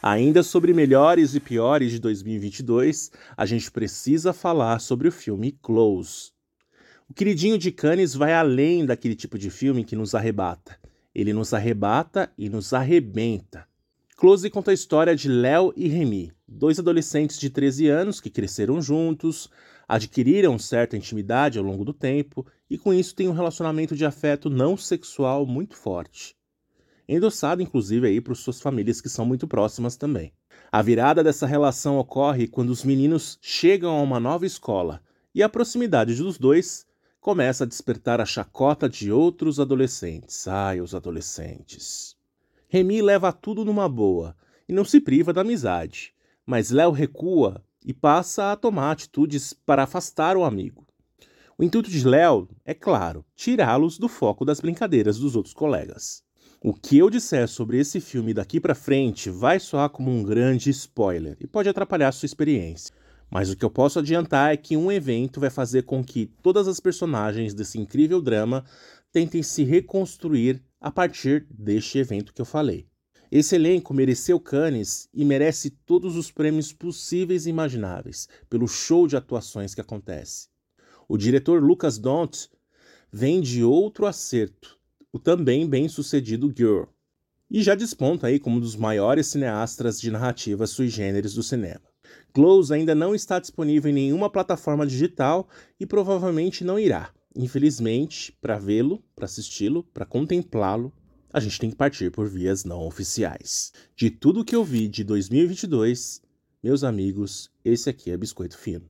Ainda sobre melhores e piores de 2022, a gente precisa falar sobre o filme Close. O queridinho de Cannes vai além daquele tipo de filme que nos arrebata. Ele nos arrebata e nos arrebenta. Close conta a história de Léo e Remy, dois adolescentes de 13 anos que cresceram juntos, adquiriram certa intimidade ao longo do tempo e com isso têm um relacionamento de afeto não sexual muito forte endossado inclusive aí para suas famílias que são muito próximas também. A virada dessa relação ocorre quando os meninos chegam a uma nova escola e a proximidade dos dois começa a despertar a chacota de outros adolescentes. Ai, os adolescentes. Remy leva tudo numa boa e não se priva da amizade, mas Léo recua e passa a tomar atitudes para afastar o amigo. O intuito de Léo é, claro, tirá-los do foco das brincadeiras dos outros colegas. O que eu disser sobre esse filme daqui para frente vai soar como um grande spoiler e pode atrapalhar sua experiência. Mas o que eu posso adiantar é que um evento vai fazer com que todas as personagens desse incrível drama tentem se reconstruir a partir deste evento que eu falei. Esse elenco mereceu Cannes e merece todos os prêmios possíveis e imagináveis pelo show de atuações que acontece. O diretor Lucas Dont vem de outro acerto o também bem-sucedido Girl, e já desponta aí como um dos maiores cineastas de narrativas sui generis do cinema. Close ainda não está disponível em nenhuma plataforma digital e provavelmente não irá. Infelizmente, para vê-lo, para assisti-lo, para contemplá-lo, a gente tem que partir por vias não oficiais. De tudo que eu vi de 2022, meus amigos, esse aqui é Biscoito Fino.